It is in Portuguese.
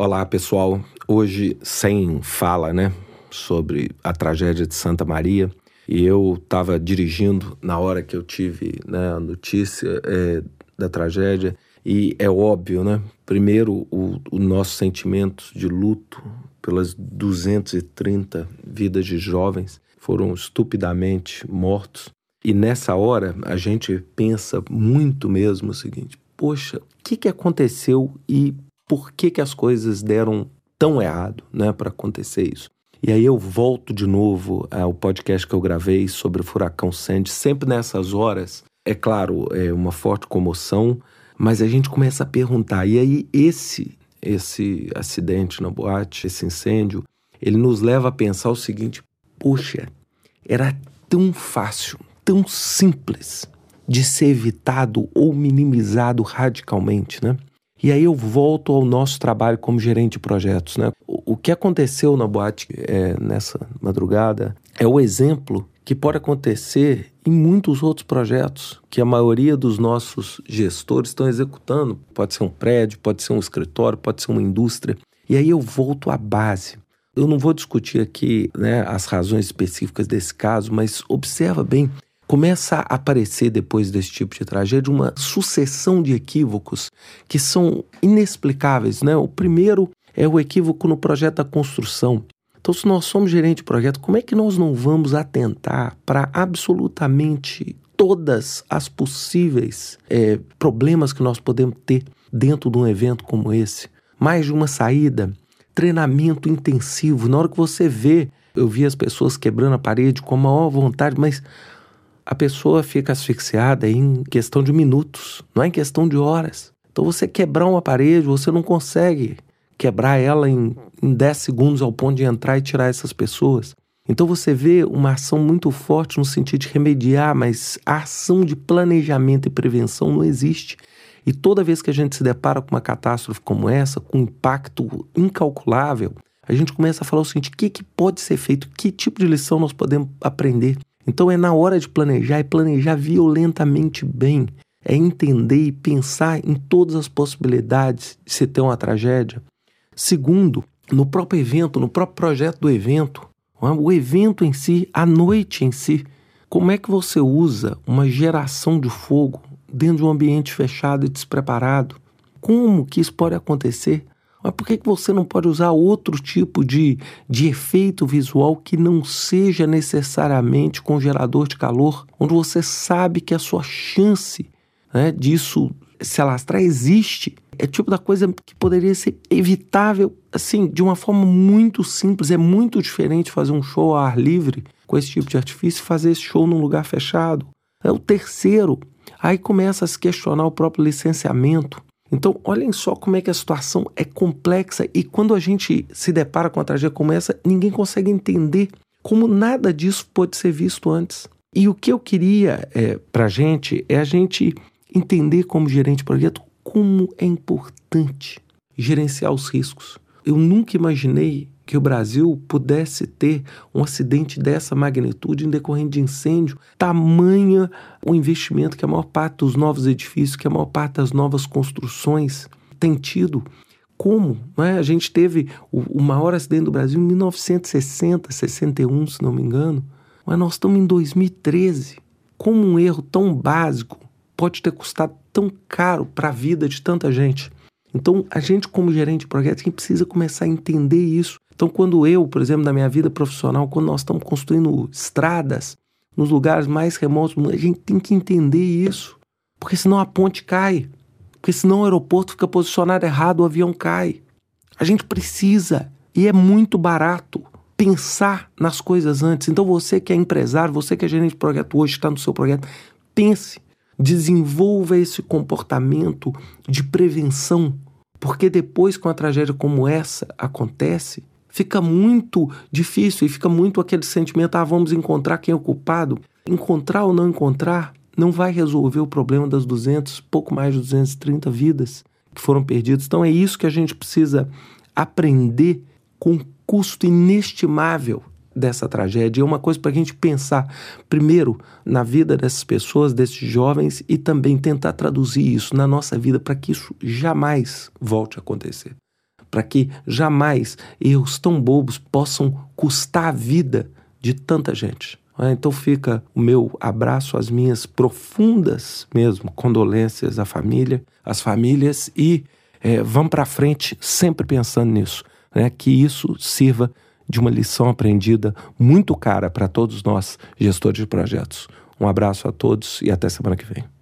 Olá, pessoal. Hoje, sem fala, né, sobre a tragédia de Santa Maria. E eu estava dirigindo na hora que eu tive né, a notícia é, da tragédia. E é óbvio, né? Primeiro, o, o nosso sentimento de luto pelas 230 vidas de jovens foram estupidamente mortos. E nessa hora, a gente pensa muito mesmo o seguinte: poxa, o que, que aconteceu e por que, que as coisas deram tão errado, né, para acontecer isso. E aí eu volto de novo ao podcast que eu gravei sobre o furacão Sandy, sempre nessas horas. É claro, é uma forte comoção, mas a gente começa a perguntar. E aí esse esse acidente na boate, esse incêndio, ele nos leva a pensar o seguinte: puxa, era tão fácil, tão simples de ser evitado ou minimizado radicalmente, né? E aí eu volto ao nosso trabalho como gerente de projetos. Né? O, que aconteceu na boate é, nessa madrugada é o exemplo que pode acontecer em muitos outros projetos que a maioria dos nossos gestores estão executando. Pode ser um prédio, pode ser um escritório, pode ser uma indústria. E aí eu volto à base. Eu não vou discutir aqui né, as razões específicas desse caso, mas observa bem começa a aparecer depois desse tipo de tragédia uma sucessão de equívocos que são inexplicáveis, né? O primeiro é o equívoco no projeto da construção. Então, se nós somos gerente de projeto, como é que nós não vamos atentar para absolutamente todas as possíveis é, problemas que nós podemos ter dentro de um evento como esse? Mais de uma saída, treinamento intensivo. Na hora que você vê, eu vi as pessoas quebrando a parede com a maior vontade, mas a pessoa fica asfixiada em questão de minutos, não é em questão de horas. Então você quebrar uma parede, você não consegue quebrar ela em, em 10 segundos ao ponto de entrar e tirar essas pessoas. Então você vê uma ação muito forte no sentido de remediar, mas a ação de planejamento e prevenção não existe. E toda vez que a gente se depara com uma catástrofe como essa, com um impacto incalculável, a gente começa a falar o seguinte: o que, que pode ser feito? Que tipo de lição nós podemos aprender? Então é na hora de planejar e planejar violentamente bem. É entender e pensar em todas as possibilidades de se ter uma tragédia. Segundo, no próprio evento, no próprio projeto do evento, é? o evento em si, a noite em si. Como é que você usa uma geração de fogo dentro de um ambiente fechado e despreparado? Como que isso pode acontecer? Mas por que, que você não pode usar outro tipo de, de efeito visual que não seja necessariamente com gerador de calor, onde você sabe que a sua chance né, disso se alastrar existe? É tipo da coisa que poderia ser evitável, assim, de uma forma muito simples. É muito diferente fazer um show ao ar livre com esse tipo de artifício e fazer esse show num lugar fechado. É o terceiro. Aí começa a se questionar o próprio licenciamento. Então, olhem só como é que a situação é complexa e quando a gente se depara com uma tragédia como essa, ninguém consegue entender como nada disso pode ser visto antes. E o que eu queria é, para a gente é a gente entender como gerente de projeto como é importante gerenciar os riscos. Eu nunca imaginei que o Brasil pudesse ter um acidente dessa magnitude em decorrente de incêndio, tamanha o investimento que a maior parte dos novos edifícios, que a maior parte das novas construções tem tido. Como? É? A gente teve o, o, maior acidente do Brasil em 1960, 61, se não me engano. Mas nós estamos em 2013. Como um erro tão básico pode ter custado tão caro para a vida de tanta gente? Então, a gente, como gerente de projetos, precisa começar a entender isso então, quando eu, por exemplo, na minha vida profissional, quando nós estamos construindo estradas nos lugares mais remotos, a gente tem que entender isso. Porque senão a ponte cai. Porque senão o aeroporto fica posicionado errado, o avião cai. A gente precisa, e é muito barato, pensar nas coisas antes. Então, você que é empresário, você que é gerente de projeto hoje, está no seu projeto, pense, desenvolva esse comportamento de prevenção. Porque depois que uma tragédia como essa acontece, fica muito difícil e fica muito aquele sentimento: ah, vamos encontrar quem é o culpado. Encontrar ou não encontrar não vai resolver o problema das 200, pouco mais de 230 vidas que foram perdidas. Então é isso que a gente precisa aprender com um custo inestimável dessa tragédia. É uma coisa para a gente pensar, primeiro, na vida dessas pessoas, desses jovens, e também tentar traduzir isso na nossa vida para que isso jamais volte a acontecer. Para que jamais erros tão bobos possam custar a vida de tanta gente. Ah, então fica o meu abraço, as minhas profundas mesmo condolências à família, às famílias e é, vamos para frente sempre pensando nisso, né? que isso sirva de uma lição aprendida muito cara para todos nós, gestores de projetos. Um abraço a todos e até semana que vem.